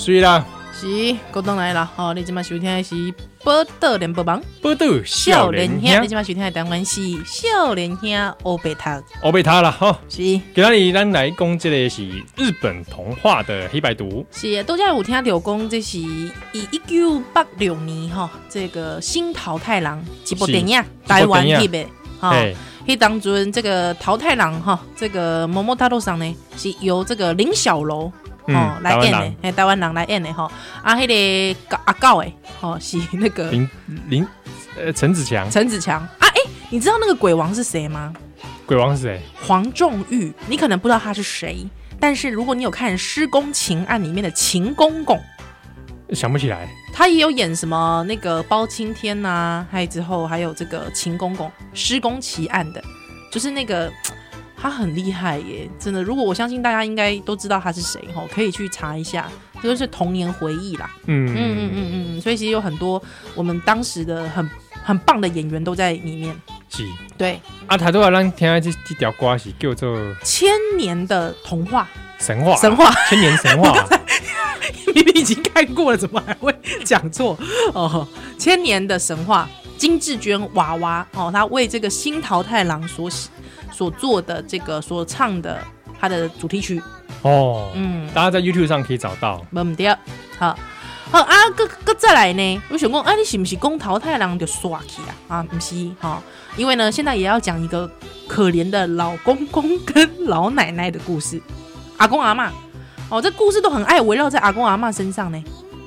所以啦，是，股东来了，好，你今麦收听的是《报道联播网》，报道少年兄，你今麦收听的单元是《少年兄欧贝塔》，欧贝塔啦，哈，是，今日咱来讲这个是日本童话的黑白读，是，都在有听到讲这是以一九八六年哈，这个新桃太郎一部电影，台湾拍的，哈，迄当中这个桃太郎哈，这个某某大陆上呢是由这个林小楼。哦，来演的，哎，台湾人来演的哈，啊，迄个阿告诶，哦，是那个林林呃陈子强，陈子强。啊，哎，你知道那个鬼王是谁吗？鬼王是谁？黄仲玉，你可能不知道他是谁，但是如果你有看《施公情案》里面的秦公公，想不起来，他也有演什么那个包青天呐、啊，还有之后还有这个秦公公《施公奇案》的，就是那个。他很厉害耶，真的。如果我相信大家应该都知道他是谁吼，可以去查一下，这就是童年回忆啦。嗯嗯嗯嗯嗯，所以其实有很多我们当时的很很棒的演员都在里面。是，对。啊，他都要让听下这这条歌是叫做《千年的童话》神话神话千年神话。明明已经看过了，怎么还会讲错？哦，千年的神话，金志娟娃娃哦，他为这个新桃太郎所写。所做的这个所唱的他的主题曲哦，嗯，大家在 YouTube 上可以找到。没对，好，好啊，搁搁再来呢？我想讲，啊，你是不是讲桃太郎就刷起啊？啊，不是哈，因为呢，现在也要讲一个可怜的老公公跟老奶奶的故事。阿公阿妈，哦，这故事都很爱围绕在阿公阿妈身上呢。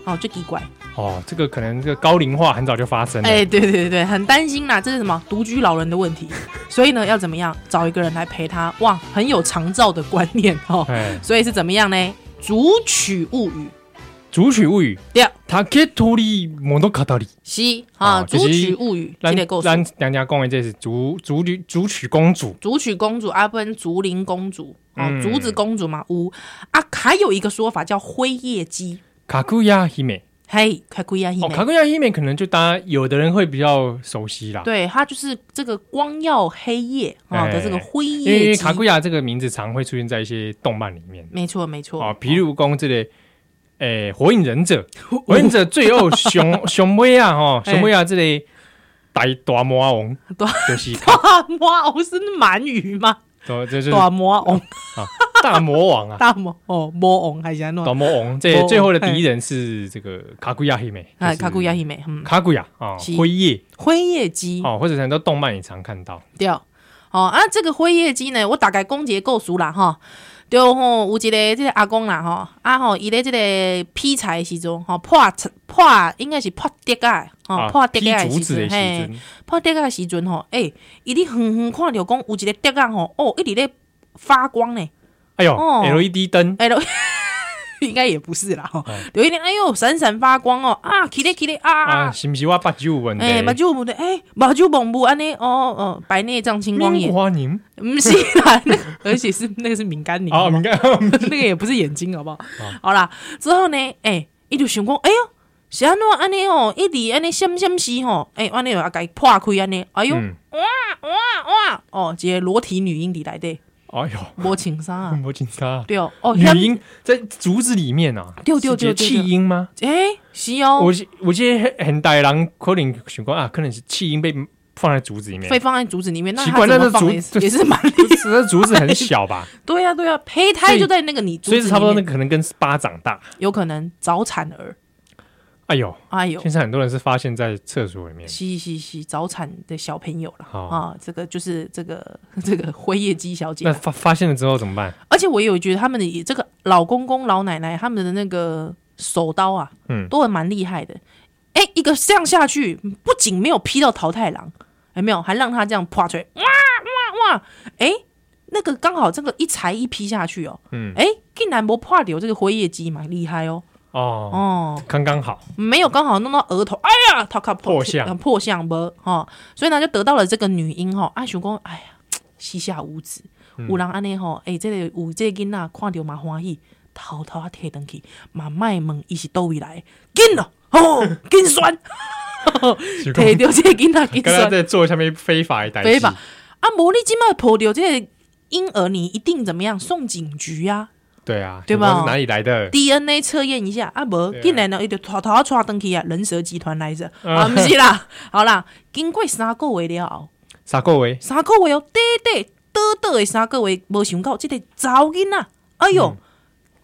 哦，最奇怪。哦，这个可能这个高龄化很早就发生了。哎、欸，对对对很担心呐，这是什么独居老人的问题。所以呢，要怎么样找一个人来陪他？哇，很有长照的观念哦。欸、所以是怎么样呢？竹取物语，竹取物语。对，他给托里莫多卡道里。是啊，竹取物语。咱咱两家讲的这是竹竹竹取公主，竹取公主阿奔竹林公主哦，竹子公主嘛。乌啊，还有一个说法叫灰夜姬，卡库亚希美。嘿，卡古亚伊面，卡古亚伊面可能就大家有的人会比较熟悉啦。对，它就是这个光耀黑夜啊的这个辉夜姬。因为卡古亚这个名字常会出现在一些动漫里面。没错，没错。啊，皮如讲这个，诶，火影忍者，火影忍者最后熊 熊威啊，哈，熊威啊，这里大大魔王，就是大魔王是鳗鱼吗？大魔王。大魔王啊，大魔哦，魔王还是那大魔王。这最后的敌人是这个卡古亚黑美，啊，卡古亚黑美，嗯，卡古亚啊，辉夜辉夜姬哦，或者很多动漫也常看到。对哦，啊，这个辉夜姬呢，我大概讲解够熟啦哈。对吼，有一个这个阿公啦吼，啊吼，伊咧这个劈柴的时阵吼，破破应该是破竹啊，吼，破竹啊的时阵，嘿，破竹啊的时阵吼，诶，伊咧远远看着讲有一个竹啊吼，哦，一直咧发光呢。哎呦，LED 灯，L 应该也不是啦，有一点，哎呦，闪闪发光哦，啊，起来起来啊，是不是我目睭有问题？哎，目睭有问题，哎，目睭蒙布安尼？哦哦，白内障、青光眼，花凝，不是啦，那而且是那个是敏感凝，哦，敏感，那个也不是眼睛，好不好？好啦，之后呢，哎，伊就想讲，哎呦，是安怎安尼哦，一直安尼闪闪闪吼，哎，安尼又要给破开安尼，哎呦，哇哇哇，哦，这个裸体女婴里来的。哎呦，摸情杀啊，魔情杀，对哦，女音在竹子里面啊，对对对，弃婴吗？哎，是哦，我我记得很大人可能想过啊，可能是弃婴被放在竹子里面，被放在竹子里面，那奇怪，那个竹 也是蛮厉害，那竹子很小吧？对呀对呀，胚胎就在那个你，所以差不多，那可能跟巴掌大，有可能早产儿。哎呦，哎呦！现在很多人是发现在厕所里面，嘻嘻嘻，早产的小朋友了啊！这个就是这个 这个灰夜姬小姐。那发发现了之后怎么办？而且我也有觉得他们的这个老公公老奶奶他们的那个手刀啊，嗯，都很蛮厉害的。哎，一个这样下去，不仅没有劈到桃太郎，还没有？还让他这样啪出来，哇哇哇！哎，那个刚好这个一裁一劈下去哦，嗯，哎，竟然没破掉这个灰夜姬蛮厉害哦。哦哦，刚刚好，没有刚好弄到额头，哎呀，他靠破相，破相不哈，所以呢就得到了这个女婴哈。阿雄公，哎呀，膝下无子，有人安尼吼，哎，这个有这个囡仔看着嘛欢喜，偷偷啊贴登去，嘛卖问伊是叨位来，紧了哦，紧酸，贴到这个囡仔紧酸。刚刚在做下面非法的代志，啊，无你今麦抱到这个婴儿，你一定怎么样？送警局呀。对啊，对吧？是哪里来的？DNA 测验一下啊，无竟然呢，伊就偷偷抓登去啊，人蛇集团来着啊，不是啦，好啦，经过三个月了后，三个月，三个月哦，短短短短的三个月，无想到这个查某囡仔，哎哟，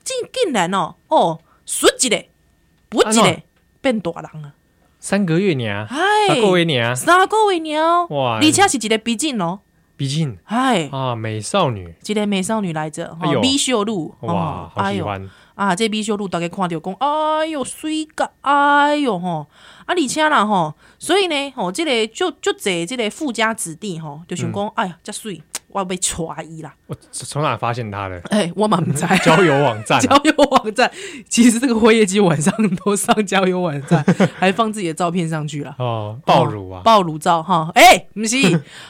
竟竟然哦哦，switch 一个，不一个变大人啊，三个月娘，三个月娘，三个月娘，哇，而且是一个美人哦。毕竟，哎啊，美少女，这个美少女来着，米秀露，哇，好喜欢。啊！这米秀露大家看到讲，哎呦，水个，哎呦吼，啊，而且啦吼，所以呢，吼，这个就就这这个富家子弟吼，就想讲，哎呀，这水我要被踹伊啦！我从哪发现他的？哎，我满不在交友网站，交友网站，其实这个辉夜姬晚上都上交友网站，还放自己的照片上去了哦，爆乳啊，暴乳照哈，哎，不是，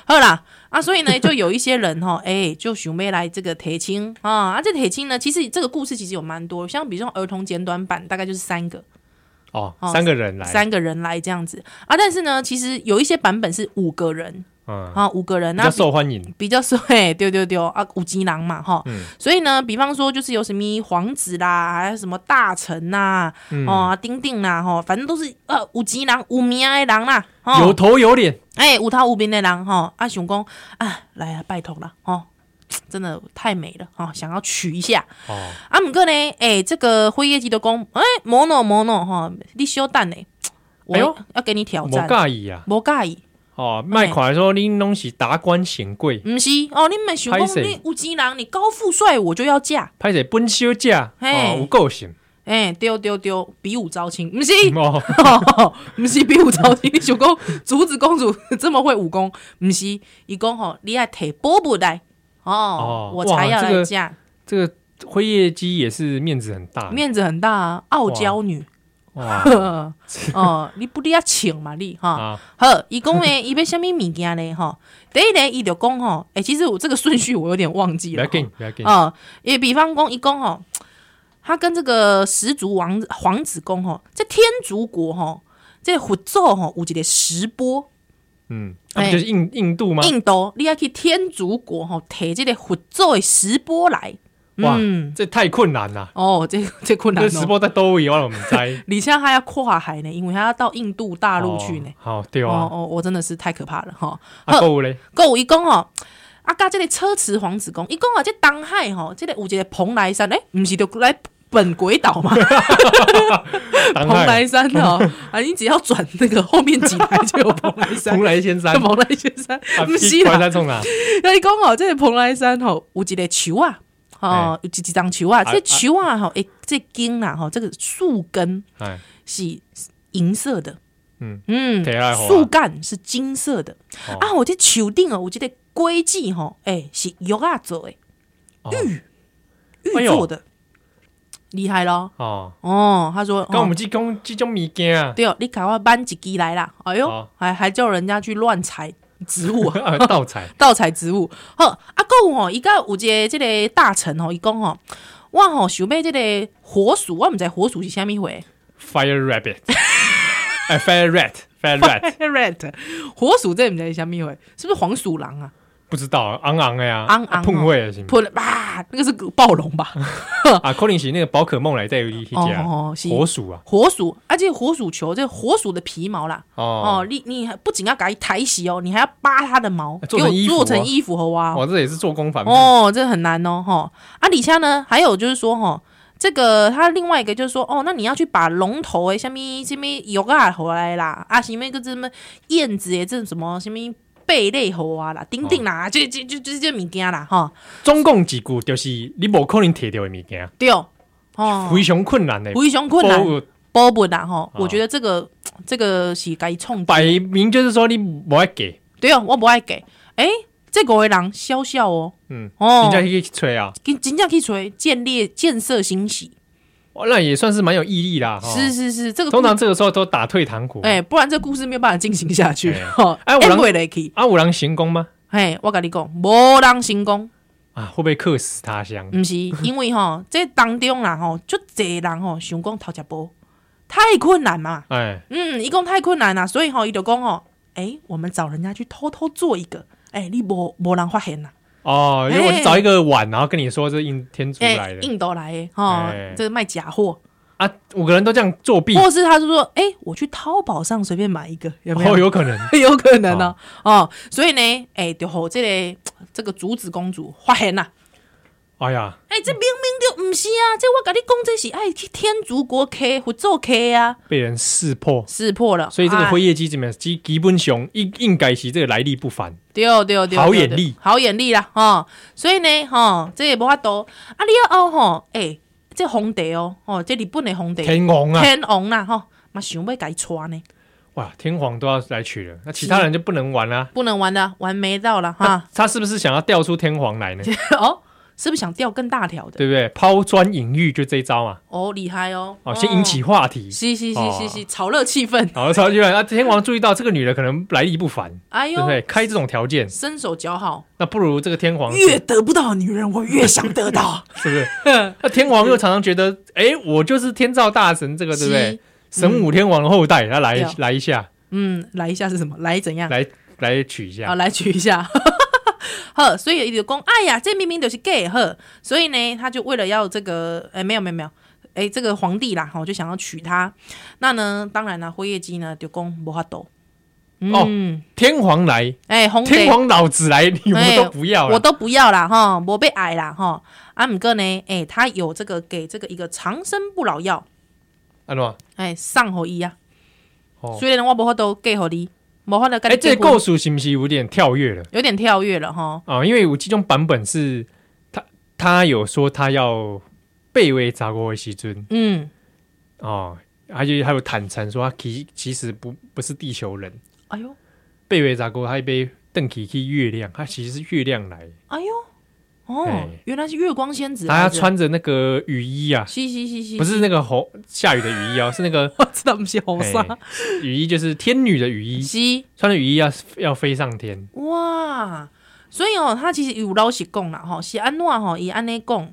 好啦。啊，所以呢，就有一些人哈，哎、欸，就准备来这个铁青啊。啊，这铁青呢，其实这个故事其实有蛮多，像比如说儿童简短版，大概就是三个哦，三个人来，三个人来这样子啊。但是呢，其实有一些版本是五个人。嗯，啊，五个人那比较受欢迎，比较受 嘿，丢丢丢啊，五吉郎嘛，哈，嗯，所以呢，比方说就是有什么皇子啦，还有什么大臣呐，哦，丁丁啦，哈，反正都是呃五吉郎，五名的人啦，有头有脸，哎，有头有面的人哈，啊，想讲啊，来啊，拜托了，哦，真的太美了，哈，想要娶一下，哦，啊，不过呢，哎，这个辉夜姬的公，哎，莫诺莫诺哈，你稍等呢，我要给你挑战，不介意啊，不介意。哦，卖款说恁拢是达官显贵，不是哦，你们想讲你有钱人，你高富帅我就要嫁，拍谁本小姐，哦，有个性，哎，丢丢丢，比武招亲，不是，不是比武招亲，你想讲竹子公主这么会武功，不是，伊讲吼，你爱提宝物来，哦，我才要来嫁。这个灰夜姬也是面子很大，面子很大啊，傲娇女。哇，哦，你不你要请嘛你哈，好，伊讲诶，伊要虾米物件呢哈？第一呢，伊就讲吼，诶，其实我这个顺序我有点忘记了，啊，也比方讲，伊讲吼，他跟这个十族王皇子公吼，在天竺国吼，这佛祖吼有一个石钵，嗯，那就是印印度吗？印度，你要去天竺国吼，摕这个佛祖的石钵来。哇，这太困难了哦！这 这困难，这直播在兜里，我们在。你现在还要跨海呢，因为他要到印度大陆去呢。好，对啊。哦，我真的是太可怕了哈。够嘞，够一公哦。啊，加这个车迟皇子宫，一公啊，这东海哈，这个有一个蓬莱山，哎，不是就来本鬼岛吗？蓬莱山哦，啊，你只要转那个后面几台就有蓬莱山。蓬莱仙山，蓬莱仙山，不是啦。那一公哦，这个蓬莱山吼，有一个球啊。哦，有几几张球啊？这球啊，哈，诶，这根啊，哈，这个树根是银色的，嗯嗯，树干是金色的啊。我这球顶哦，我觉得规矩哈，诶，是玉啊做的，玉玉做的，厉害咯。哦哦，他说，跟我们这种这种物件啊，对哦，你赶快搬几支来啦。哎呦，还还叫人家去乱采。植物 盗采 盗采植物，好啊！够吼，伊个有一个这个大臣吼，伊讲吼，我吼想买这个火鼠，我毋知火鼠是虾米货。Fire rabbit，哎，fire rat，fire rat，rat，火鼠这毋知是虾米货，是不是黄鼠狼啊？不知道，昂昂的呀，昂昂碰会行，碰啊，那个是暴龙吧？啊，可能是那个宝可梦来在一家火鼠啊，火鼠，而且火鼠球，这个火鼠的皮毛啦，哦，你你不仅要给它抬洗哦，你还要扒它的毛，做成衣服，做成衣服和哇，哇，这也是做工繁复哦，这很难哦，哈。啊，底下呢，还有就是说哈，这个它另外一个就是说，哦，那你要去把龙头诶，什么什么有啊回来啦，啊，什么一个什么燕子诶，这什么什么。贝类猴啊啦，顶顶啦，就就就就这物件啦，吼。总共几句就是你无可能摕到的物件，对哦，非常困难的，非常困难，宝物啦，吼。我觉得这个这个是该冲，摆明就是说你不爱给，对哦，我不爱给。哎，这个人笑笑哦，嗯。哦，真正去吹啊，跟真正去吹，建立建设欣喜。那也算是蛮有毅力啦。是是是，这个通常这个时候都打退堂鼓。哎，不然这故事没有办法进行下去。哎，五郎啊，五郎行宫吗？哎，我跟你讲，无人行宫啊，会不会客死他乡？不是，因为哈，这当中啦，哈，就这人吼，想讲偷吃波太困难嘛。哎，嗯，一共太困难了，所以哈，伊就讲哦，哎，我们找人家去偷偷做一个，哎，你无无人发现呐？哦，因为我是找一个碗，然后跟你说这印天竺来的，印度来的哈，这是卖假货。啊，五个人都这样作弊，或是他就说，哎，我去淘宝上随便买一个，有没有？有可能，有可能呢，哦，所以呢，哎，就和这个这个竹子公主发现呐。哎呀，哎，这明明就不是啊！这我跟你讲，这是哎天竺国客或做客啊，被人识破，识破了。所以这个辉夜姬怎么样？基基本上应应该是这个来历不凡，对对对，好眼力，好眼力啦哈！所以呢哈，这也无法度啊！你要哦吼，哎，这皇帝哦，哦，这日本的皇帝天王啊，天王啦哈，嘛想要改穿呢？哇，天皇都要来娶了，那其他人就不能玩了，不能玩了，玩没到了哈。他是不是想要调出天皇来呢？哦。是不是想钓更大条的？对不对？抛砖引玉就这一招嘛。哦，厉害哦！哦，先引起话题，嘻嘻嘻嘻嘻，炒热气氛。炒热气氛啊！天王注意到这个女的可能来历不凡，哎呦，对不对？开这种条件，身手姣好，那不如这个天皇越得不到的女人，我越想得到，是不是？那天王又常常觉得，哎，我就是天照大神，这个对不对？神武天王的后代，他来来一下，嗯，来一下是什么？来怎样？来来取一下，啊，来取一下。呵，所以就讲，哎呀，这明明就是 gay 呵，所以呢，他就为了要这个，哎，没有没有没有，哎，这个皇帝啦，哈，就想要娶她。那呢，当然啦，辉夜姬呢就讲无法度。哦，天皇来，哎，天皇老子来，你们都不要，我都不要啦，哈，我被爱啦，哈。阿姆哥呢，哎，他有这个给这个一个长生不老药，哎，上好医呀。虽然我无法度给好你。哎，这个故事是不是有点跳跃了？有点跳跃了哈。哦，因为我这种版本是他他有说他要被为砸过为西尊，嗯，哦，而且还有坦诚说他其其实不不是地球人。哎呦，被为砸过他被邓启去月亮，他其实是月亮来。哎呦。哦，原来是月光仙子。他穿着那个雨衣啊，不是那个红下雨的雨衣哦，是那个 我知道不是红色雨衣，就是天女的雨衣。穿着雨衣要要飞上天。哇，所以哦，他其实有老实讲啦，哈，是安怎哈，伊安内讲，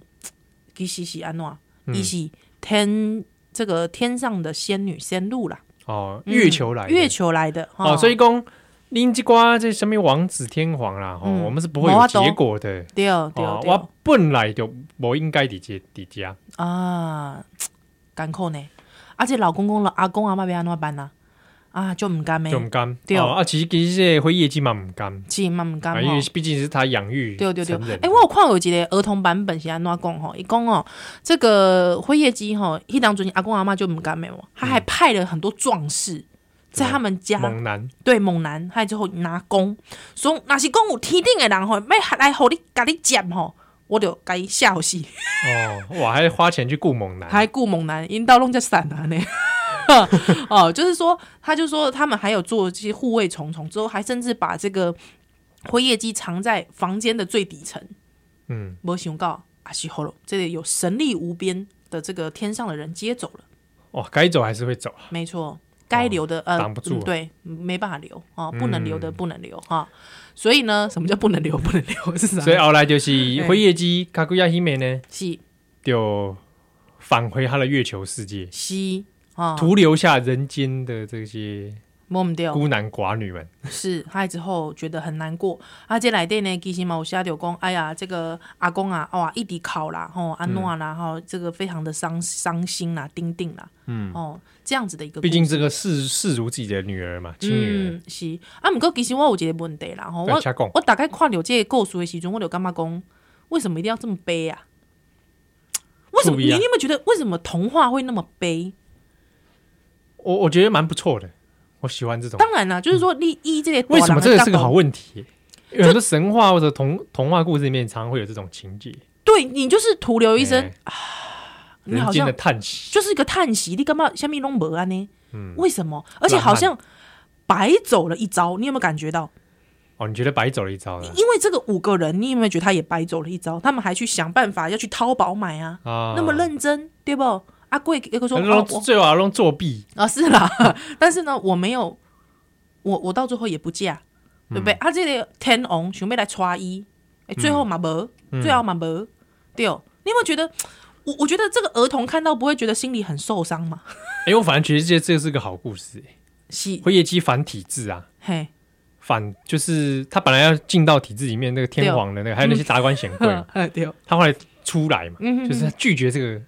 其实是安怎，伊是天这个天上的仙女仙露啦。哦，月球来，月球来的。哦，所以讲。林吉瓜这什么王子天皇啦，吼，我们是不会有结果的。对对对，我本来就不应该伫这伫家啊，艰苦呢。而且老公公了，阿公阿妈要安怎办呢？啊，就唔甘咩？就唔甘。对啊，其实其实这辉夜姬嘛唔甘，其实嘛唔甘，因为毕竟是他养育。对对对。哎，我有看有一个儿童版本是安怎讲吼，一讲哦，这个辉夜姬吼，一当中阿公阿妈就唔甘咩，他还派了很多壮士。在他们家，猛男对猛男，还之后拿弓，说那是弓有天顶的人吼，没来和你甲你讲吼，我就该笑死。哦，我还花钱去雇猛男，还雇猛男，引导弄就散了呢。哦，就是说，他就说他们还有做这些护卫重重，之后还甚至把这个灰夜姬藏在房间的最底层。嗯，没想到阿西喉咙，这里有神力无边的这个天上的人接走了。哦，该走还是会走啊，没错。该留的呃，挡不住，对，没办法留啊，不能留的不能留哈。所以呢，什么叫不能留？不能留是啥？所以后来就是灰夜姬卡古亚希美呢，是就返回他的月球世界，是啊，徒留下人间的这些。摸不掉孤男寡女们是，他之后觉得很难过。啊，这来电呢，其实嘛有写到讲，哎呀，这个阿公啊，哇，一直哭啦，吼，安诺啦，吼，这个非常的伤伤心啦，丁丁啦，嗯，哦，这样子的一个，毕竟这个视视如自己的女儿嘛，亲女儿、嗯、是。啊，不过其实我有一个问题啦，吼，我我大概看了这个故事的时阵，我就感觉讲，为什么一定要这么悲啊？为什么？你有没有觉得为什么童话会那么悲？我我觉得蛮不错的。我喜欢这种，当然了，就是说，你一这些为什么这个是个好问题？有很多神话或者童童话故事里面，常常会有这种情节。对，你就是徒留一声啊，人间的叹息，就是一个叹息。你干嘛下面弄没啊呢？嗯，为什么？而且好像白走了一招，你有没有感觉到？哦，你觉得白走了一遭？因为这个五个人，你有没有觉得他也白走了一招？他们还去想办法要去淘宝买啊，那么认真，对不？阿贵一个说，最后阿龙作弊。啊，是啦，但是呢，我没有，我我到最后也不嫁，对不对？啊，这个天王准备来穿衣，哎，最后嘛没，最后嘛没，对哦。你有没有觉得，我我觉得这个儿童看到不会觉得心里很受伤吗？哎，我反正觉得这这是个好故事，哎，是。会业绩反体制啊，嘿，反就是他本来要进到体制里面那个天皇的那个，还有那些达官显贵，对，他后来出来嘛，就是他拒绝这个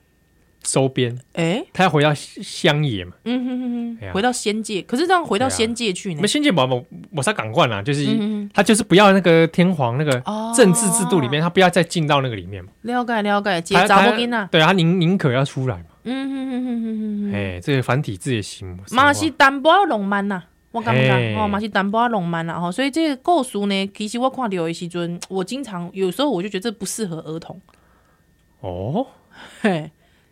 收编，哎，他要回到乡野嘛，嗯哼哼哼，回到仙界，可是这样回到仙界去呢？我们仙界，我我我才赶快啦，就是他就是不要那个天皇那个政治制度里面，他不要再进到那个里面嘛。了解了解，接招不紧啊？对啊，他宁宁可要出来嘛。嗯哼哼哼哼哼，哎，这个繁体字也行，嘛是淡薄浪漫呐。我感觉哦，嘛是淡薄浪漫啦吼，所以这个故事呢，其实我看到的时阵，我经常有时候我就觉得这不适合儿童。哦，嘿，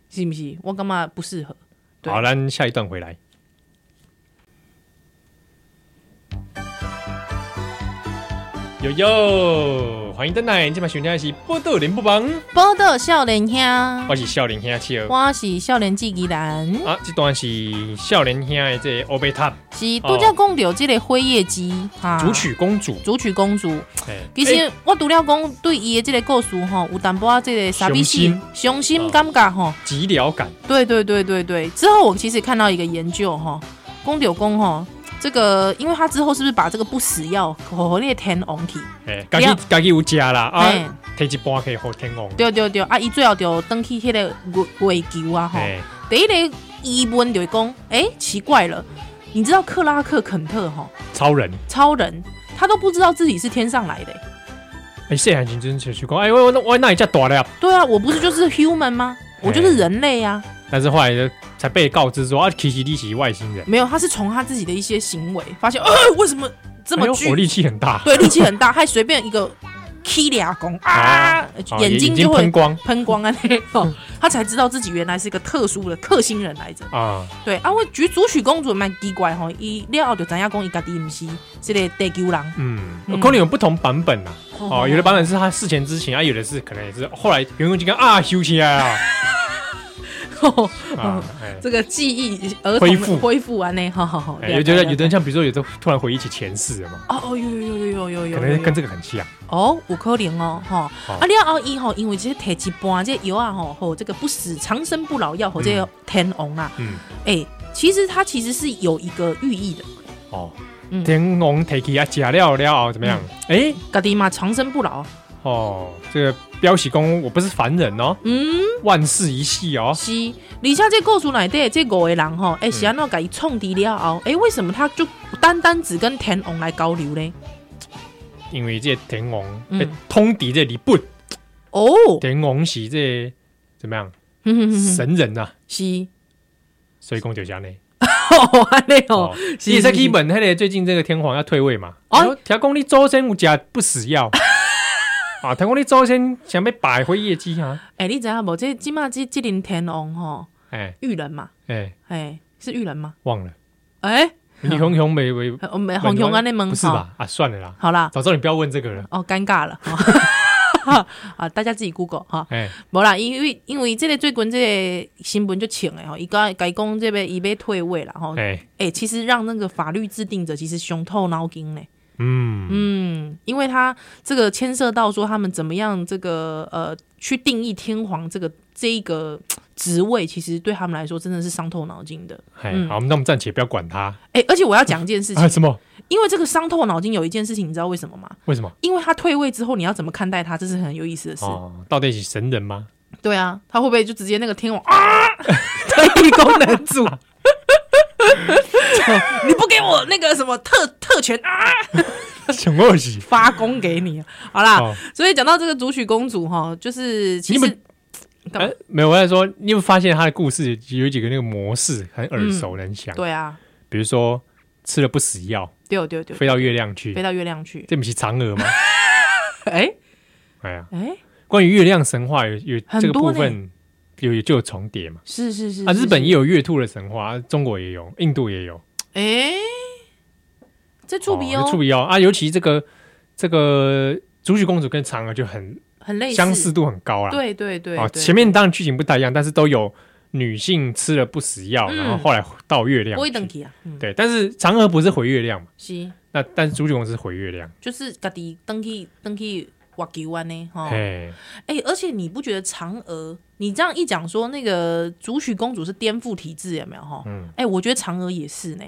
是不是？我干嘛不适合。好，咱下一段回来。呦呦，欢迎登来！今晚收听的是《报道联播网》，报道少年兄，我是少年兄七我是少年纪吉兰。啊，这段是少年兄的这个欧贝塔，是都叫讲到这个辉夜姬哈，竹取公主，主曲公主。其实我读了讲对伊的这个故事哈，有淡薄仔这个傻逼心，伤心感觉哈，寂寥感。对对对对对。之后我其实看到一个研究哈，公牛公哈。这个，因为他之后是不是把这个不死药和那个天王体？哎，家己家己有加啦啊，提一半可以和天王。对对对，啊，伊最后就登去迄个月球啊哈。第一个疑问就是讲，哎，奇怪了，你知道克拉克肯特哈？超人，超人，他都不知道自己是天上来的。哎，谢海军真是去讲，哎，我我我那一架大了。对啊，我不是就是 human 吗？我就是人类呀。但是后来就才被告知说啊，其实你是外星人。没有，他是从他自己的一些行为发现，呃，为什么这么巨？我力气很大，对，力气很大，还随便一个 K 俩弓啊，眼睛就会喷光，喷光啊那种，他才知道自己原来是一个特殊的克星人来着啊。对啊，我觉主曲公主蛮奇怪哈，一料就怎样讲伊家己不是这个地球人。嗯，可能有不同版本呐。哦，有的版本是他事前知情啊，有的是可能也是后来员工就跟啊修起来啊。哦，这个记忆儿童恢复恢复完呢，好好好。有觉得有的人像比如说有的突然回忆起前世了嘛？哦哦，有有有有有有，可能跟这个很像。哦，有可能哦，哈。啊，你要一吼，因为这些铁器般这药啊，吼吼，这个不死长生不老药，或者天王啊，嗯，哎，其实它其实是有一个寓意的。哦，嗯天王铁起啊，假料了怎么样？哎，家己嘛长生不老。哦，这个标喜公，我不是凡人哦。嗯，万事一系哦。是，而且这故事里底这五个人哈，哎，是安怎给伊创敌了后，哎，为什么他就单单只跟天王来交流呢？因为这天王通敌这日本哦，天王是这怎么样？神人呐，是，所以公就这样呢。哦，安尼哦，你在基本那个最近这个天皇要退位嘛？哦，听讲你周身有加不死药。啊！听讲你祖先想要摆回业绩啊？哎，你知影无？这起码这这林天王吼，哎，玉人嘛，哎哎，是玉人吗？忘了。哎，你雄雄没没，我 没红雄安尼问，不是吧？啊，算了啦，好啦，早知道你不要问这个了。哦，尴尬了。啊，大家自己 Google 哈。哎，无啦，因为因为这个最近这个新闻就请了哈，伊讲改讲这边伊被退位了哈。哎哎，其实让那个法律制定者其实胸透脑筋呢。嗯嗯，因为他这个牵涉到说他们怎么样这个呃去定义天皇这个这一个职位，其实对他们来说真的是伤透脑筋的。好，那我们暂且不要管他。哎、欸，而且我要讲一件事情，啊、什么？因为这个伤透脑筋有一件事情，你知道为什么吗？为什么？因为他退位之后，你要怎么看待他？这是很有意思的事。哦，到底是神人吗？对啊，他会不会就直接那个天王啊，特异功能组？你不给我那个什么特特权啊？什么东西？发功给你，好啦。哦、所以讲到这个竹取公主哈，就是其实哎、欸、没有，我在说，你有发现她的故事有几个那个模式很耳熟能详、嗯？对啊，比如说吃了不死药，对对对，飞到月亮去，飞到月亮去，这不是嫦娥吗？哎、欸，哎呀，哎，关于月亮神话有有这个部分有就有重叠嘛？是是是，啊，日本也有月兔的神话，中国也有，印度也有，哎、欸。这触鼻哦，触鼻哦啊！尤其这个这个竹取公主跟嫦娥就很很类似，相似度很高啦。对对对，哦，前面当然剧情不太一样，但是都有女性吃了不死药，然后后来到月亮。对，但是嫦娥不是回月亮嘛？是。那但是竹取公主是回月亮，就是家己登去登去挖球湾呢？哈。哎哎，而且你不觉得嫦娥？你这样一讲说，那个竹取公主是颠覆体制有没有？哈。嗯。哎，我觉得嫦娥也是呢。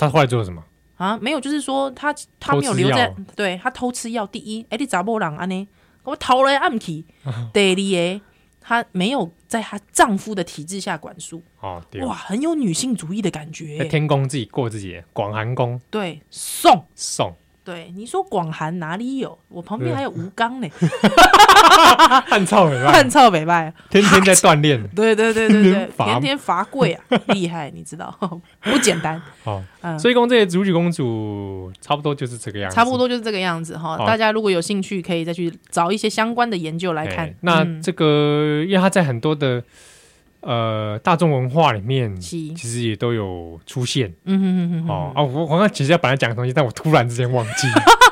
她后来做了什么？啊，没有，就是说他他没有留在，对他偷吃药。第一，哎，你查某人安呢？我偷了暗器。第二，她没有在她丈夫的体制下管束。哦，哇，很有女性主义的感觉。天公自己过自己，广寒宫对送送。对，你说广寒哪里有？我旁边还有吴刚呢，汉草北拜，汉草北拜，天天在锻炼。对对对对对，天天罚跪啊，厉害，你知道不简单。好，所以公这些竹取公主差不多就是这个样子，差不多就是这个样子哈。大家如果有兴趣，可以再去找一些相关的研究来看。那这个，因为他在很多的。呃，大众文化里面其实也都有出现。嗯哼哼哼。哦啊，我我刚其实要本来讲的东西，但我突然之间忘记。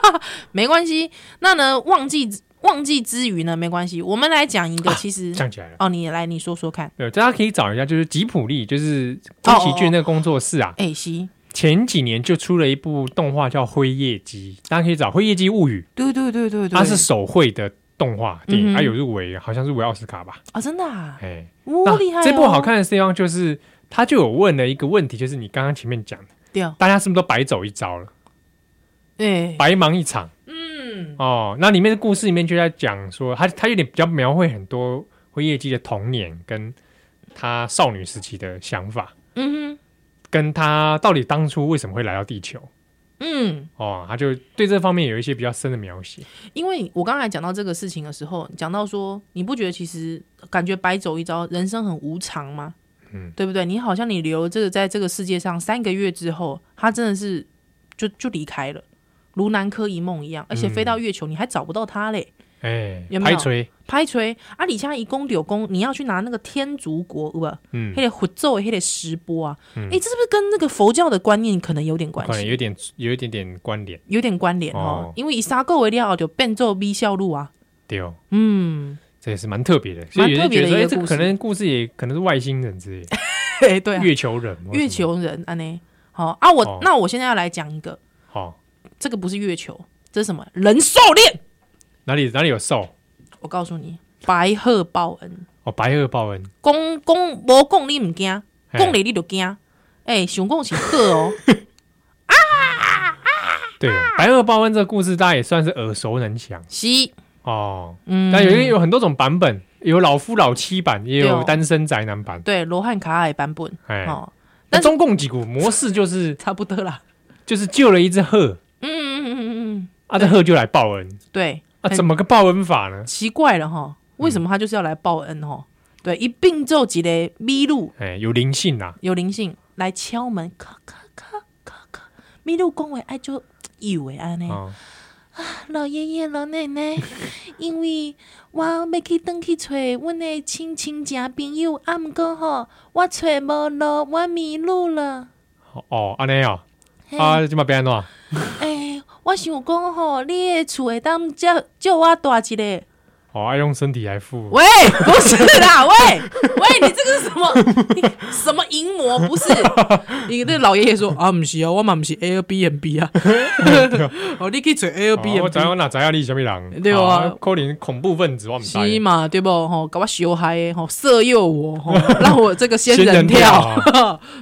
没关系，那呢，忘记忘记之余呢，没关系。我们来讲一个，其实想起来了。哦，你来，你说说看。对，大家可以找一下，就是吉普力，就是宫崎骏那个工作室啊。哎，是。前几年就出了一部动画叫《辉夜姬》，大家可以找《辉夜姬物语》。对对对对对。它是手绘的。动画电影还有入围，好像是入围奥斯卡吧？啊，真的啊！哎，哦，厉害！这部好看的地方就是，他就有问了一个问题，就是你刚刚前面讲的，大家是不是都白走一遭了？哎，白忙一场。嗯，哦，那里面的故事里面就在讲说，他他有点比较描绘很多辉夜姬的童年，跟他少女时期的想法。嗯哼，跟他到底当初为什么会来到地球？嗯，哦，他就对这方面有一些比较深的描写。因为我刚才讲到这个事情的时候，讲到说，你不觉得其实感觉白走一遭，人生很无常吗？嗯，对不对？你好像你留这个在这个世界上三个月之后，他真的是就就离开了，如南柯一梦一样，而且飞到月球，你还找不到他嘞。哎，有没有？拍锤，拍锤啊！李家一公柳公，你要去拿那个天竺国，不？嗯，还得佛咒，还得石波啊！哎，这是不是跟那个佛教的观念可能有点关系？有点，有一点点关联，有点关联哦。因为以沙垢为料，就变做微笑路啊。对哦，嗯，这也是蛮特别的，蛮特别的。这可能故事也可能是外星人之类。哎，对，月球人，月球人啊呢？好啊，我那我现在要来讲一个。好，这个不是月球，这是什么？人兽恋。哪里哪里有兽？我告诉你，白鹤报恩。哦，白鹤报恩，公公无讲你唔惊，讲你你就惊，哎，想讲是鹤哦。啊啊！对，白鹤报恩这个故事，大家也算是耳熟能详。是。哦，嗯，但有有很多种版本，有老夫老妻版，也有单身宅男版，对，罗汉卡尔版本。哦，那中共几股模式就是 差不多啦，就是救了一只鹤，嗯嗯嗯嗯嗯，啊，这鹤就来报恩，对。啊，怎么个报恩法呢？奇怪了哈，为什么他就是要来报恩哈？对，一并奏几的麋鹿，哎，有灵性呐，有灵性来敲门，咔咔咔咔咔，麋鹿恭维爱就以为安呢啊，老爷爷老奶奶，因为我要去登去找阮的亲亲家朋友，啊，毋过吼，我找无路，我迷路了。哦，安尼哦，啊，这么变喏？哎。我想讲吼，你的厝会当叫叫我大一个，哦，爱用身体来付。喂，不是啦，喂喂，你这个是什么？什么淫魔？不是？你那老爷爷说啊，不是啊，我嘛不是 Airbnb 啊。哦，你可以找 Airbnb。我知影，我哪知影你什么人？对啊，可能恐怖分子，我唔知。是嘛？对不？吼，搞我羞害，吼，色诱我，吼，让我这个仙人跳。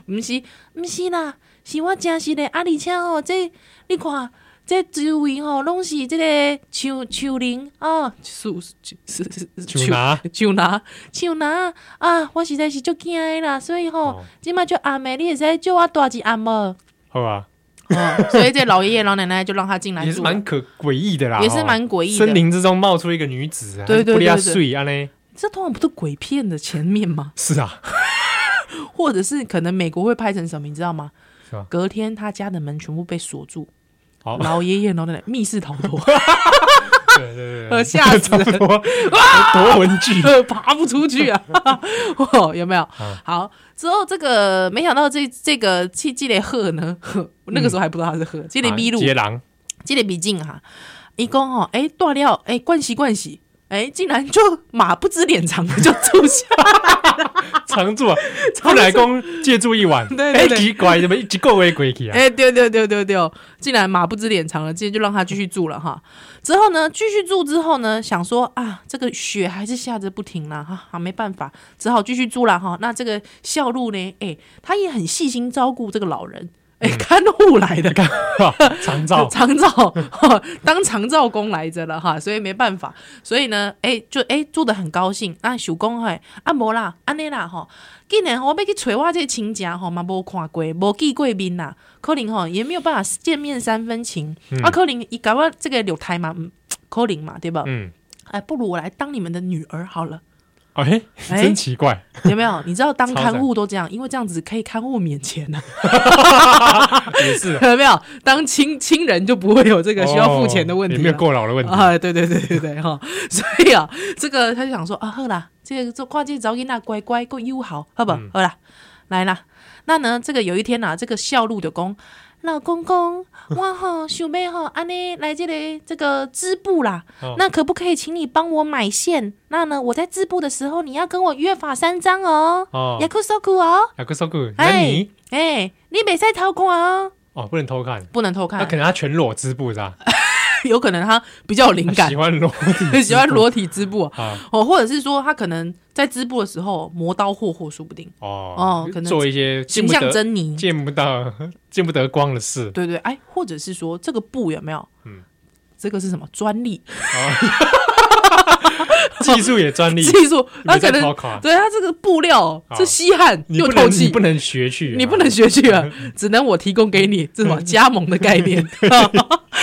不是，不是啦，是我真实的。啊，而且吼，这你看。这周围吼拢是这个树树林啊，树树树树树树哪树哪啊！我实在是足惊的啦，所以吼，今麦就暗暝，你会使叫我大一暗无？好啊，所以这老爷爷老奶奶就让他进来住，也是蛮可诡异的啦，也是蛮诡异的。森林之中冒出一个女子，对对对对，这通常不是鬼片的前面吗？是啊，或者是可能美国会拍成什么，你知道吗？隔天他家的门全部被锁住。老爷爷，老奶奶密室逃脱，对对对，吓死人！哇，夺文具，爬不出去啊！有没有？好，之后这个没想到这这个去这里鹤呢，那个时候还不知道他是鹤，这里麋鹿，接狼，这里比进哈，一共哈，哎，断料，哎，关系关系。哎，竟然就马不知脸长的就住下 常住啊！不来公借住一晚，对对对，奇怪，怎么一个为鬼去啊？哎，对对对对对，竟然马不知脸长了，今天就让他继续住了哈。之后呢，继续住之后呢，想说啊，这个雪还是下着不停了哈，啊，没办法，只好继续住了哈。那这个孝路呢，哎，他也很细心照顾这个老人。哎，看护来的，长照。长照，当长照工来着了哈，所以没办法，所以呢，哎，就哎住的很高兴。啊，想讲嘿，啊无啦，安尼啦哈，今年我要去找我这亲家吼嘛，无看过，无见过面啦，可能吼也没有办法见面三分情，啊，可能伊搞我这个六胎嘛，可能嘛，对吧？嗯，哎，不如我来当你们的女儿好了。哎，真奇怪，有没有？你知道当看护都这样，因为这样子可以看护免钱呢。也是，有没有？当亲亲人就不会有这个需要付钱的问题，没有过劳的问题啊？对对对对对哈！所以啊，这个他就想说啊，好啦，这个做跨界找囡仔乖乖够友好，好不好啦？来啦，那呢，这个有一天呐，这个孝路的公。老公公，我吼想妹吼安尼来这里这个织布啦，哦、那可不可以请你帮我买线？那呢，我在织布的时候，你要跟我约法三章哦。哦，约束哦，雅库索库，那你哎，你别再偷看哦。哦，不能偷看，不能偷看。那可能他全裸织布是吧？有可能他比较有灵感，喜欢裸体，喜欢裸体织布啊，哦，或者是说他可能在织布的时候磨刀霍霍，说不定哦哦，可能做一些形象狰狞、见不到、见不得光的事。对对，哎，或者是说这个布有没有？嗯，这个是什么专利？技术也专利，技术他可能对他这个布料是吸汗又透气，你不能学去，你不能学去啊，只能我提供给你，这种加盟的概念。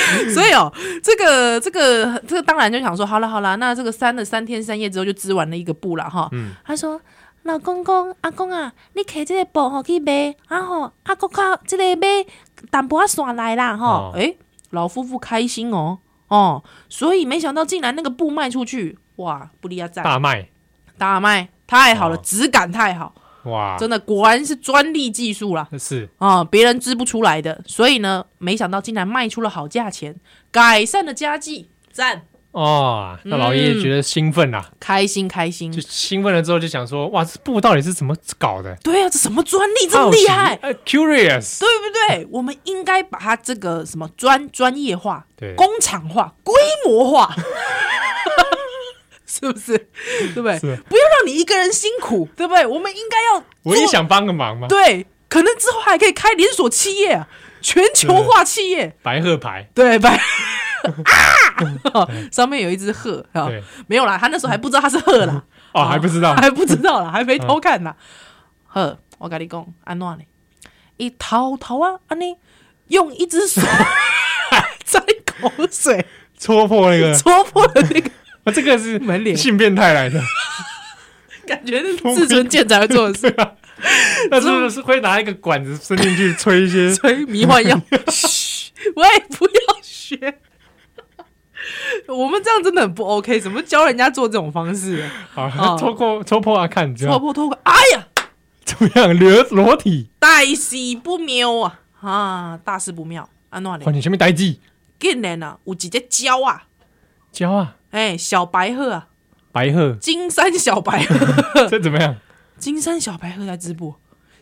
所以哦，这个这个这个当然就想说，好了好了，那这个删了三天三夜之后就织完了一个布了哈。嗯，他说老公公阿公啊，你摕这个布好去卖，然后阿公靠这个卖淡薄仔线来啦哈。哎，老夫妇开心哦哦，所以没想到竟然那个布卖出去，哇，不利亚赞，大卖大卖，太好了，质感太好。哇，真的果然是专利技术啦，是啊，别人织不出来的，所以呢，没想到竟然卖出了好价钱，改善了家计，赞哦！那老爷爷觉得兴奋呐，开心开心，就兴奋了之后就想说，哇，这布到底是怎么搞的？对啊，这什么专利这么厉害？Curious，对不对？我们应该把它这个什么专专业化、对，工厂化、规模化。是不是？对不对？不要让你一个人辛苦，对不对？我们应该要，我也想帮个忙嘛。对，可能之后还可以开连锁企业啊，全球化企业。白鹤牌，对白啊，上面有一只鹤啊，没有啦，他那时候还不知道他是鹤啦，哦，还不知道，还不知道啦，还没偷看呢。呵，我跟你讲，安怎呢？一偷偷啊，安尼用一只手 沾口水戳破那个，戳破了那个。啊，这个是性变态来的，感觉是自尊健才会做的事啊。那是不是会拿一个管子伸进去吹一些吹迷幻药？嘘，喂，不要学。我们这样真的很不 OK，怎么教人家做这种方式？好，戳破戳破啊，看，戳破戳破，哎呀，怎么样？裸裸体，大事不妙啊！啊，大事不妙，安怎的？你前面呆机，竟然啊，有几只鸟啊，鸟啊。哎，小白鹤啊，白鹤，金山小白鹤，这怎么样？金山小白鹤在织布，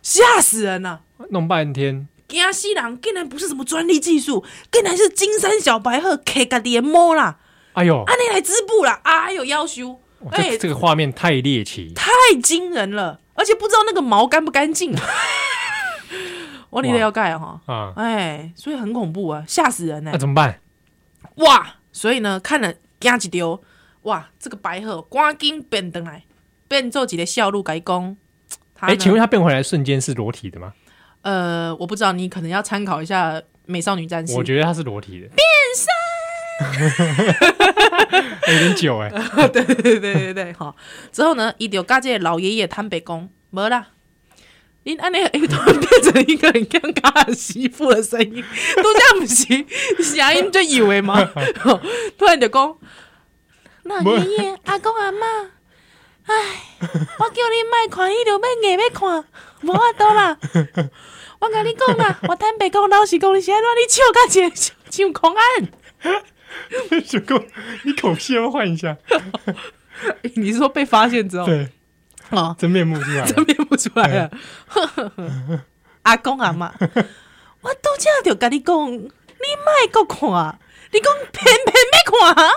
吓死人了！弄半天，惊死人！竟然不是什么专利技术，竟然是金山小白鹤开个连摸啦！哎呦，啊，你来织布啦！哎呦，要修！哎，这个画面太猎奇，太惊人了，而且不知道那个毛干不干净。我里头要盖哈啊！哎，所以很恐怖啊，吓死人呢！那怎么办？哇！所以呢，看了。惊一丢哇！这个白鹤赶紧变回来，变做几个笑路改工。哎，请问他变回来瞬间是裸体的吗？呃，我不知道，你可能要参考一下《美少女战士》。我觉得他是裸体的。变身，有点久 哎。对对对对对对，好。之后呢，伊就甲这个老爷爷坦白讲，没啦。你安尼哎，突然变成一个很尴尬的媳妇的声音，都这样不行，声音就以为吗？突然就讲，那爷爷、阿公、阿妈，唉，我叫你卖看，伊就要硬要看，无法度啦。我跟你讲啦，我坦白讲，老实讲，你现在让你笑个钱，像狂案。小公，你口气要换一下。你是说被发现之后？对。哦，真面目出来，真面目出来了。阿公阿妈，我都这样就跟你讲，你卖个看，你讲偏偏没看，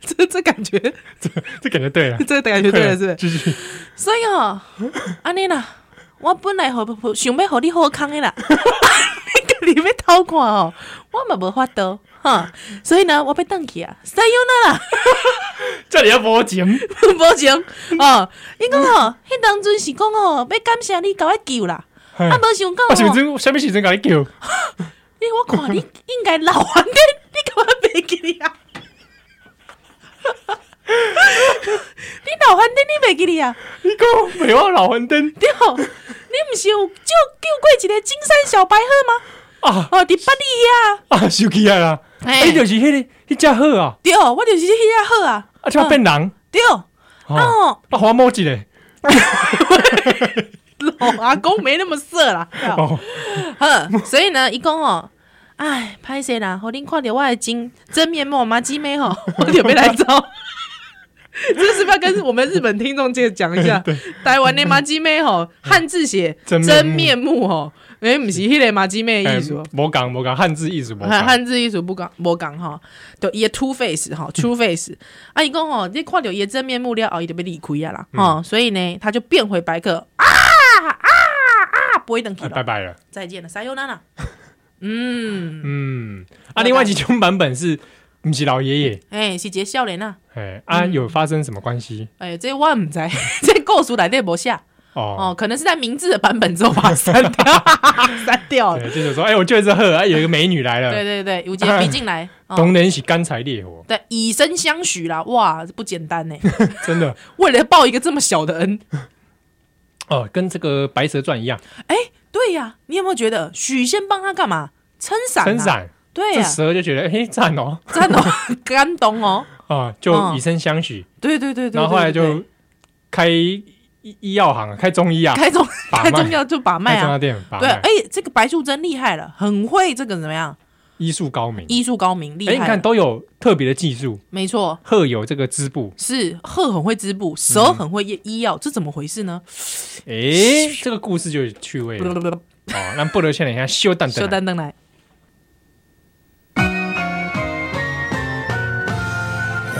这这感觉，这这感觉对了，这感觉对了，是不是？继续。所以啊，安妮娜，我本来好想要和你好康的啦，你个你要偷看哦，我嘛无法度哈，所以呢，我要等去啊，塞哟那啦，这里要报警，报警哦，因讲哦，迄当阵是讲哦，要感谢你甲我救啦，啊，无想讲，我想阵啥物时阵甲你救？因为我看你应该老还的，你干嘛袂记哩啊？你老黄灯，你袂记哩啊？你讲袂我老黄灯？对，你毋是有救救过一个金山小白鹤吗？啊，哦，伫巴黎遐啊，收起来啦，哎，就是迄个迄只鹤啊，对，我就是迄只鹤啊，啊，怎么变人？对，哦，啊，花毛一个，老阿公没那么色啦，哦，呵，所以呢，伊讲哦，哎，拍谁啦，互恁看到我的真真面目嘛，鸡妹吼，我准备来找。这是不是要跟我们日本听众介讲一下？台湾的麻吉妹吼，汉字写真面目吼，哎，不是迄个麻吉妹的意思。无讲无讲，汉字意思无讲。汉字意思不讲无讲哈，就伊 two face 哈，two face。啊，伊讲吼，你看到伊真面目了，后伊就被离开啊啦，吼，所以呢，他就变回白客啊啊啊，不会等去了，拜拜了，再见了，撒由那拉。嗯嗯，啊，另外几种版本是。不是老爷爷，哎，是杰少年啊，哎，啊，有发生什么关系？哎，这我唔知，这故事内底无写哦。哦，可能是在明治的版本之后把它 删掉，删掉了。就是说，哎，我就是贺，啊，有一个美女来了，对对对，有杰逼进来，当然是干柴烈火，对，以身相许啦，哇，不简单呢，真的，为了报一个这么小的恩，哦，跟这个白蛇传一样，哎，对呀，你有没有觉得许仙帮他干嘛？撑伞，撑伞。对，这蛇就觉得哎，赞哦，赞哦，感动哦，啊，就以身相许。对对对对，然后后来就开医医药行啊，开中医啊，开中 开中药就把脉啊，中药店。对，哎，这个白素贞厉害了，很会这个怎么样？医术高明，医术高明，厉害。哎，你看都有特别的技术，没错。鹤有这个织布，是鹤很会织布，蛇很会医医药，这怎么回事呢？哎，这个故事就有趣味了。哦，那不得先等一下修蛋蛋，修蛋灯来。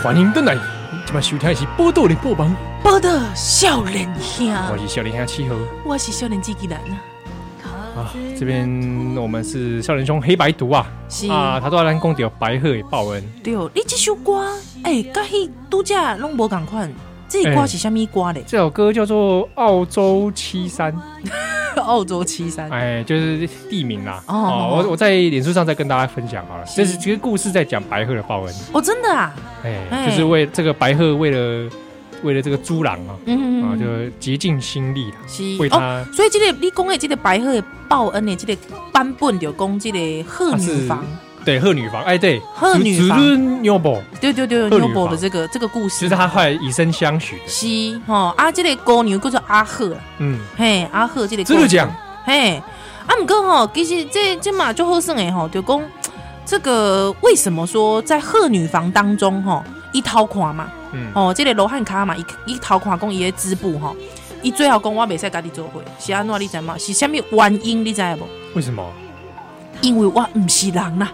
欢迎登来，今晚收听的是报道的播榜，报道少年兄，我是少年兄七号，我是少年机器人。啊。啊，这边我们是少年兄黑白读啊，是。啊，他都要来讲到白鹤的报恩。对，你这首歌，哎，跟迄度假拢无共款，这歌是虾米歌嘞？这首歌叫做《澳洲七三》。澳洲七三，哎，就是地名啦。哦，我我在脸书上再跟大家分享好了。这是其实故事在讲白鹤的报恩。哦，真的啊？哎，就是为这个白鹤为了为了这个猪郎啊，啊，就竭尽心力为他。所以这个你讲的这个白鹤的报恩的这个版本就讲这个鹤女房。对，鹤女房，哎，对，鹤女房。对对对，鹤女房的这个这个故事，其实他后来以身相许。是哈，啊，这个歌女叫做阿鹤，嗯，嘿，阿鹤这个。真的讲，嘿，啊，毋过吼，其实这这嘛就好算诶吼，就讲这个为什么说在鹤女房当中吼，一掏看嘛，嗯，哦，这个罗汉卡嘛，一一掏看讲伊个织布吼，伊最后讲我袂使家己做伙，是安怎你知吗？是虾米原因你知无？为什么？因为我毋是人呐。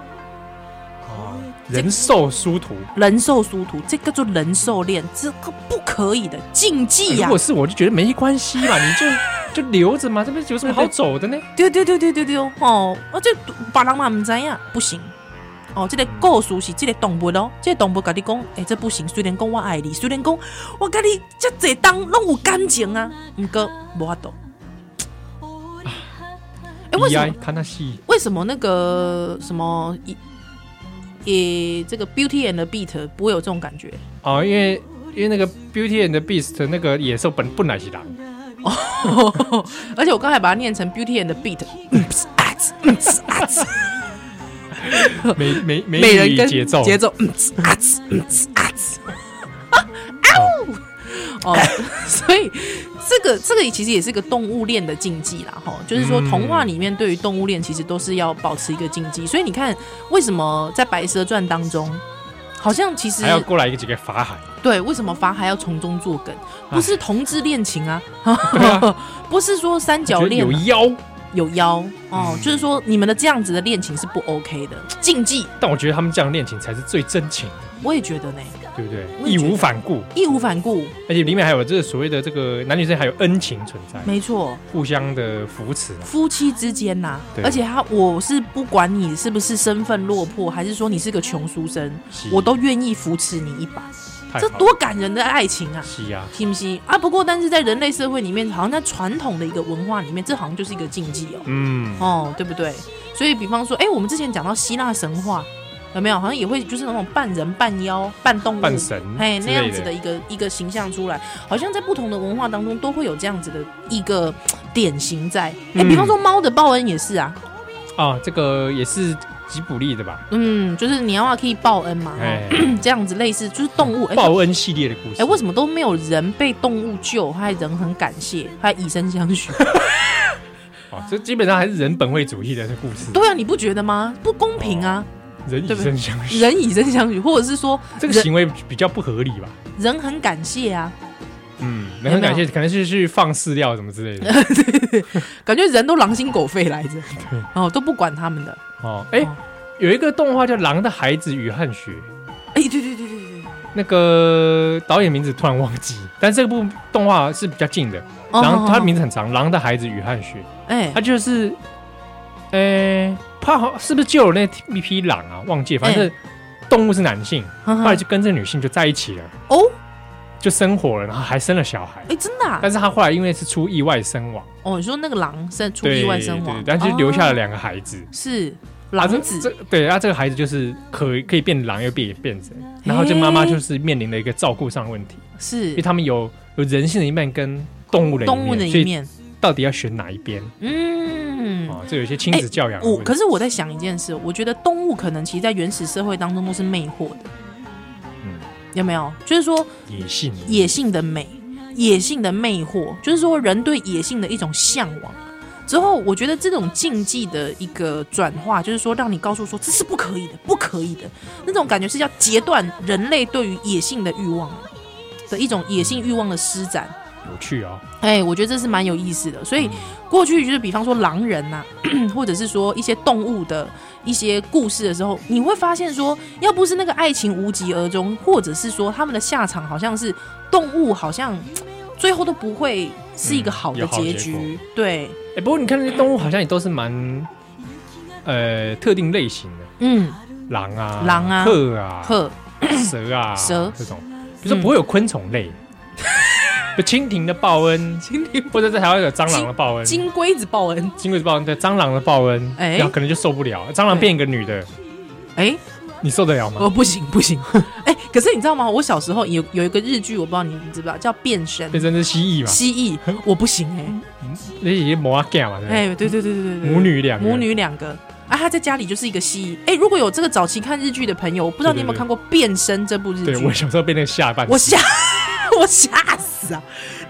人兽殊途，人兽殊途，这个叫做人兽恋，这个不可以的禁忌呀。如果是我就觉得没关系嘛，你就就留着嘛，这边有什么好走的呢？丢丢丢丢丢丢哦，啊这别人嘛唔知呀，不行哦，这个故事是这个动物哦，这个动物跟你讲，哎，这不行。虽然讲我爱你，虽然讲我跟你这这当拢有感情啊，唔过无法度。哎，为什么？为什么那个什么一？也这个 Beauty and the Beast 不会有这种感觉哦，因为因为那个 Beauty and the Beast 那个野兽本本来是狼，哦，而且我刚才把它念成 Beauty and the Beat，美美美人跟节奏节奏，哦，所以。这个这个其实也是个动物恋的禁忌啦，哈，就是说童话里面对于动物恋其实都是要保持一个禁忌，所以你看为什么在《白蛇传》当中，好像其实还要过来一个几个法海，对，为什么法海要从中作梗？不是同志恋情啊，不是说三角恋，有妖。有妖哦，就是说你们的这样子的恋情是不 OK 的禁忌，但我觉得他们这样恋情才是最真情的，我也觉得呢。对不对？义无反顾，义无反顾，而且里面还有这个所谓的这个男女生还有恩情存在，没错，互相的扶持，夫妻之间呐、啊。而且他，我是不管你是不是身份落魄，还是说你是个穷书生，我都愿意扶持你一把。这多感人的爱情啊！是啊，是不是啊？不过，但是在人类社会里面，好像在传统的一个文化里面，这好像就是一个禁忌哦。嗯，哦，对不对？所以，比方说，哎，我们之前讲到希腊神话，有没有？好像也会就是那种半人半妖、半动物、半神，哎，那样子的一个一个形象出来，好像在不同的文化当中都会有这样子的一个典型在。哎，比方说猫的报恩也是啊。啊，这个也是。吉卜力的吧，嗯，就是你要话可以报恩嘛，欸、这样子类似就是动物报恩系列的故事。哎、欸，为什么都没有人被动物救，还人很感谢，还以身相许？啊，这基本上还是人本位主义的这故事。对啊，你不觉得吗？不公平啊！哦、人以身相许，人以身相许，或者是说这个行为比较不合理吧？人很感谢啊，嗯，人很感谢，可能是去放饲料什么之类的。对，对，对，感觉人都狼心狗肺来着，对哦，都不管他们的。哦，哎、欸，哦、有一个动画叫《狼的孩子与汗血》。哎、欸，对对对对对，那个导演名字突然忘记，但这部动画是比较近的。哦、狼，它的名字很长，《狼的孩子与汗血》。哎、欸，他就是，哎、欸，他好是不是救了那一匹狼啊？忘记，反正动物是男性，欸、后来就跟这个女性就在一起了。哦。就生活了，然后还生了小孩。哎，真的？啊但是他后来因为是出意外身亡。哦，你说那个狼生出意外身亡，但是留下了两个孩子。是狼子。这对，然后这个孩子就是可以可以变狼又变变人，然后这妈妈就是面临了一个照顾上的问题。是，因为他们有有人性的一面跟动物的动物的一面，到底要选哪一边？嗯，啊，这有一些亲子教养。我可是我在想一件事，我觉得动物可能其实，在原始社会当中都是魅惑的。嗯有没有？就是说野性，野性的美，野性的魅惑，就是说人对野性的一种向往。之后，我觉得这种禁忌的一个转化，就是说让你告诉说这是不可以的，不可以的那种感觉，是要截断人类对于野性的欲望的一种野性欲望的施展。有趣哦！哎，我觉得这是蛮有意思的。所以过去就是比方说狼人呐、啊，或者是说一些动物的一些故事的时候，你会发现说，要不是那个爱情无疾而终，或者是说他们的下场好像是动物，好像最后都不会是一个好的结局。对，哎，不过你看那些动物好像也都是蛮呃特定类型的，嗯，狼啊，狼啊，鹤啊，鹤，蛇啊，蛇。这种，比如说不会有昆虫类。蜻蜓的报恩，蜻蜓或者在台湾有蟑螂的报恩，金龟子报恩，金龟子报恩，对，蟑螂的报恩，哎，然后可能就受不了，蟑螂变一个女的，哎，你受得了吗？我，不行不行，哎，可是你知道吗？我小时候有有一个日剧，我不知道你知不知道，叫变身，变身是蜥蜴嘛？蜥蜴，我不行哎，那些魔啊 g 嘛，哎，对对对对对对，母女两母女两个。啊，他在家里就是一个蜥蜴，哎，如果有这个早期看日剧的朋友，我不知道你有没有看过《变身》这部日剧？对我小时候被那个下半，我吓 我吓死。啊！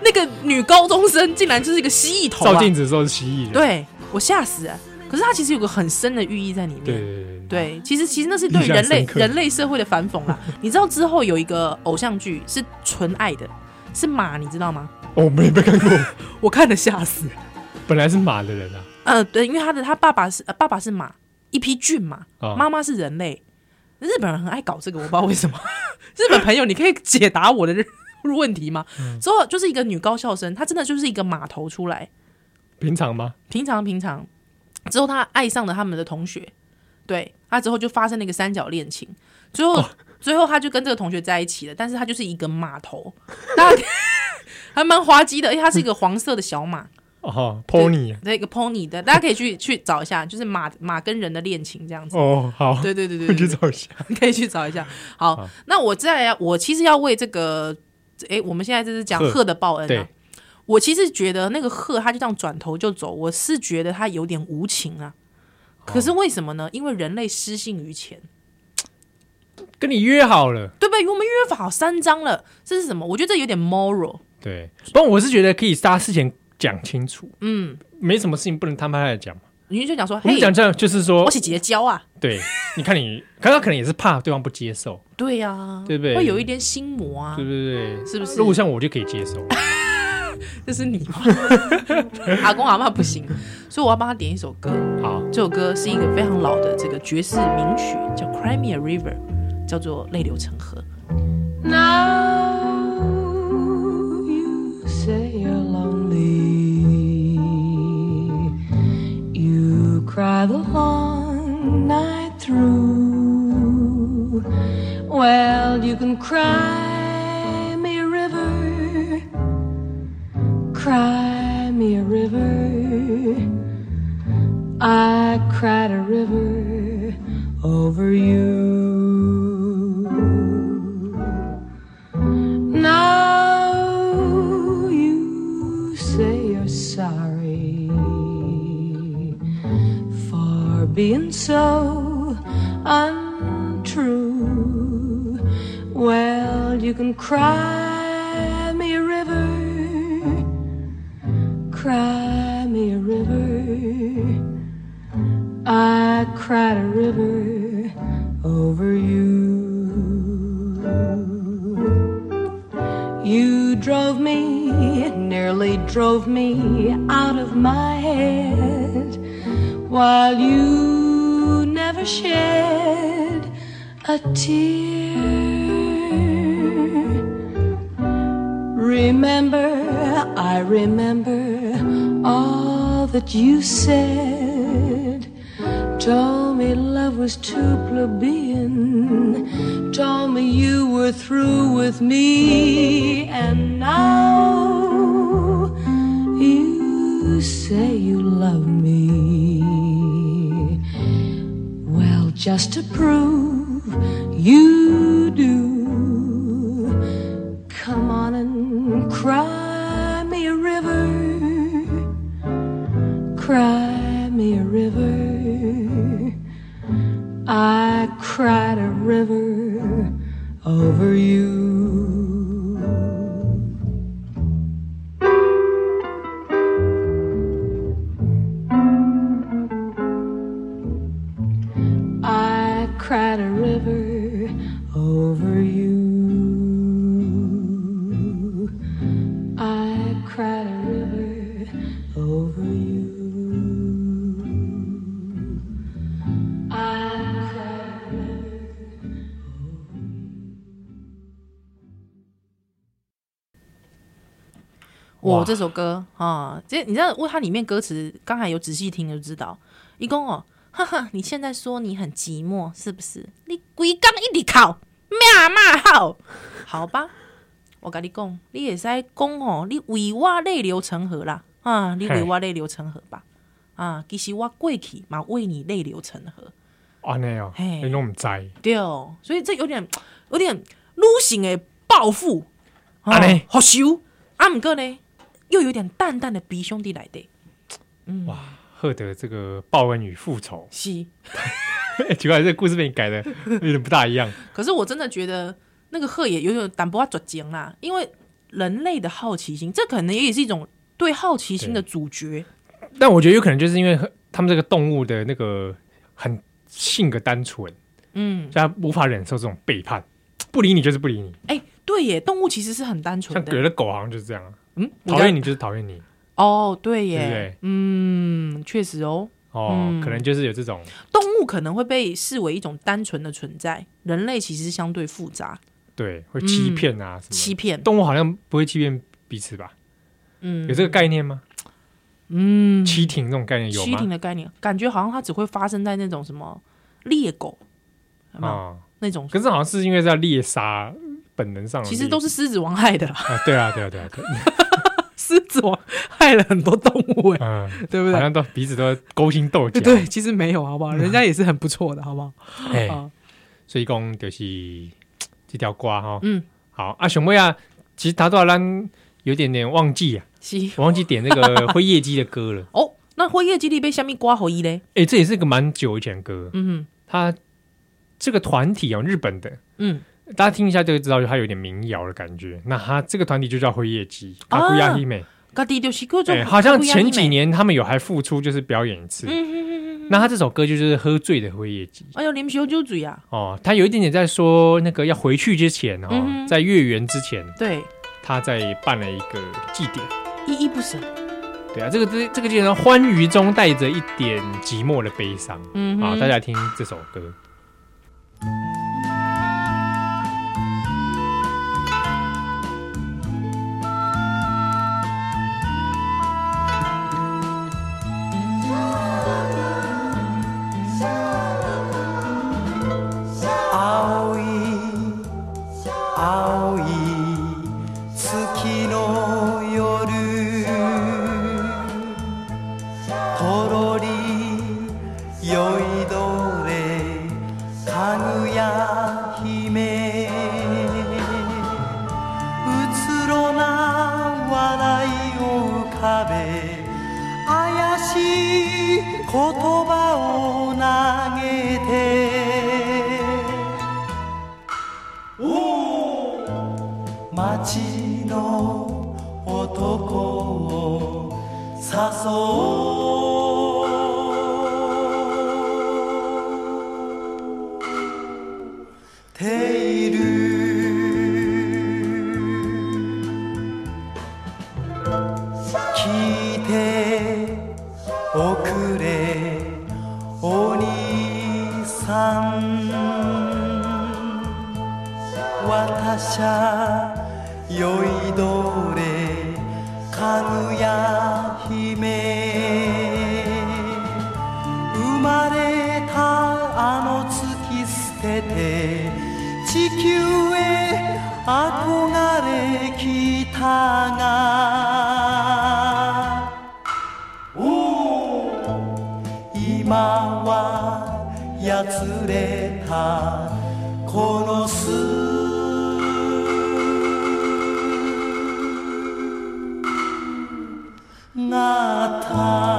那个女高中生竟然就是一个蜥蜴头，啊，照镜子的时候是蜥蜴，对我吓死了。可是它其实有个很深的寓意在里面。对，对，对，对，其实其实那是对人类人类社会的反讽啊。你知道之后有一个偶像剧是纯爱的，是马，你知道吗？哦没没看过，我看了吓死。本来是马的人啊，呃，对，因为他的他爸爸是呃爸爸是马，一匹骏马，妈妈是人类。日本人很爱搞这个，我不知道为什么。日本朋友，你可以解答我的人。问题吗？之后就是一个女高校生，她真的就是一个码头出来。平常吗？平常平常。之后她爱上了他们的同学，对，她之后就发生了一个三角恋情。最后，哦、最后她就跟这个同学在一起了。但是她就是一个码头，大家 还蛮滑稽的，而且它是一个黄色的小马。哦，pony，对，一个 pony 的，大家可以去 去找一下，就是马马跟人的恋情这样子。哦，好，对对对对，去找一下，可以去找一下。好，好那我再来，我其实要为这个。哎，我们现在这是讲鹤的报恩啊。我其实觉得那个鹤，他就这样转头就走，我是觉得他有点无情啊。可是为什么呢？因为人类失信于前，跟你约好了，对不对？我们约好三张了，这是什么？我觉得这有点 moral。对，不过我是觉得可以大家事前讲清楚。嗯，没什么事情不能摊开来讲嘛。你就讲说，我们讲这样就是说，我是结交啊。对，你看你，可能他可能也是怕对方不接受。对呀，对不对？会有一点心魔啊，对不对？是不是？如果像我就可以接受，这是你吗？阿公阿妈不行，所以我要帮他点一首歌。好，这首歌是一个非常老的这个爵士名曲，叫《Crimea River》，叫做《泪流成河》。night through. Well, you can cry me a river, cry me a river. I cried a river over you. being so untrue. Well, you can cry me a river, cry me a river. I cried a river over you. You drove me, nearly drove me out of my head while you never shed a tear. Remember, I remember all that you said. Told me love was too plebeian. Told me you were through with me, and now you say you love me just to prove you do. Come on and cry me a river, cry me a river. I cried a river over you. 我这首歌啊，这你知道，为它里面歌词，刚才有仔细听就知道。一共哦，哈哈，你现在说你很寂寞，是不是？你鬼刚一直考，咩嘛好？好吧，我跟你讲，你也是在讲哦，你为我泪流成河啦，啊，你为我泪流成河吧，啊，其实我过去嘛为你泪流成河。啊，那样，你都唔知。对哦，所以这有点有点女性的报复，啊，好羞，啊，唔过呢。又有点淡淡的鼻兄弟来的，嗯，哇，赫德这个报恩与复仇，是，奇怪，这个故事被你改的有点不大一样。可是我真的觉得那个赫也有点淡薄啊绝情啦，因为人类的好奇心，这可能也是一种对好奇心的主角。但我觉得有可能就是因为他们这个动物的那个很性格单纯，嗯，他无法忍受这种背叛，不理你就是不理你。哎、欸，对耶，动物其实是很单纯的，像有的狗好像就是这样。嗯，讨厌你就是讨厌你。哦，对耶，对对？嗯，确实哦，哦、嗯，可能就是有这种。动物可能会被视为一种单纯的存在，人类其实相对复杂，对，会欺骗啊、嗯，什么欺骗。动物好像不会欺骗彼此吧？嗯，有这个概念吗？嗯，欺挺这种概念有吗？欺挺的概念，感觉好像它只会发生在那种什么猎狗啊、哦、那种，可是好像是因为在猎杀本能上，其实都是狮子王害的啦。啊，对啊，对啊，对啊，对。狮子王害了很多动物哎、欸，嗯，对不对？好像都彼此都勾心斗角。对，其实没有，好不好？人家也是很不错的，好不好？哎、嗯，所以讲就是这条瓜哈，嗯，好啊，熊妹啊，其实他都好像有点点忘记啊，我忘记点那个灰夜姬的歌了。哦，那灰夜姬里被下面刮回忆嘞？哎，这也是个蛮久以前的歌。嗯哼，他这个团体哦，日本的，嗯。大家听一下就会知道，他有点民谣的感觉。那他这个团体就叫灰夜姬，阿古亚希美。对，好像前几年他们有还复出，就是表演一次。嗯、那他这首歌就是喝醉的灰夜姬。哎呦，你们小酒醉啊！哦，他有一点点在说那个要回去之前哦，嗯、在月圆之前，对，他在办了一个祭典，依依不舍。对啊，这个这这个祭典欢愉中带着一点寂寞的悲伤。嗯，好，大家来听这首歌。heart.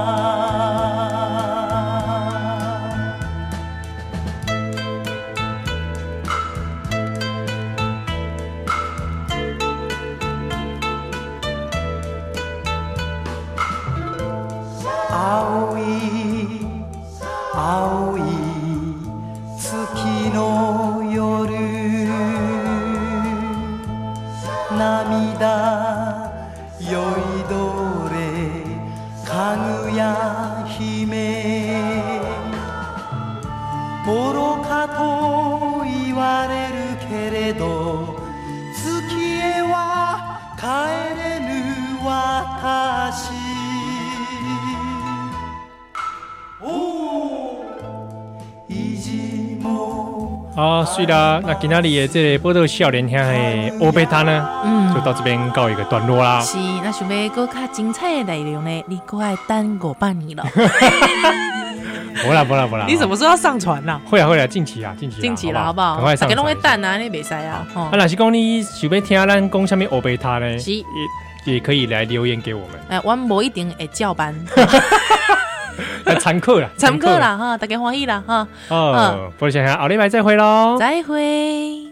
是啦。那今天的这个报道少年兄的欧贝塔呢，嗯就到这边告一个段落啦。是，那想要更较精彩的内容呢，你过来等五百年了。不啦不啦不啦，你什么时候要上传呐？会啊会啊，近期啊近期近期了，好不好？赶快上传大家拢会等啊，你袂使啊。吼啊，若是讲你想要听咱讲什么欧贝塔呢？是也也可以来留言给我们，哎，我无一定会照办，来 参考啦，参考啦哈，大家欢喜啦哈，哦，不如想想，奥利拜再会喽，再会。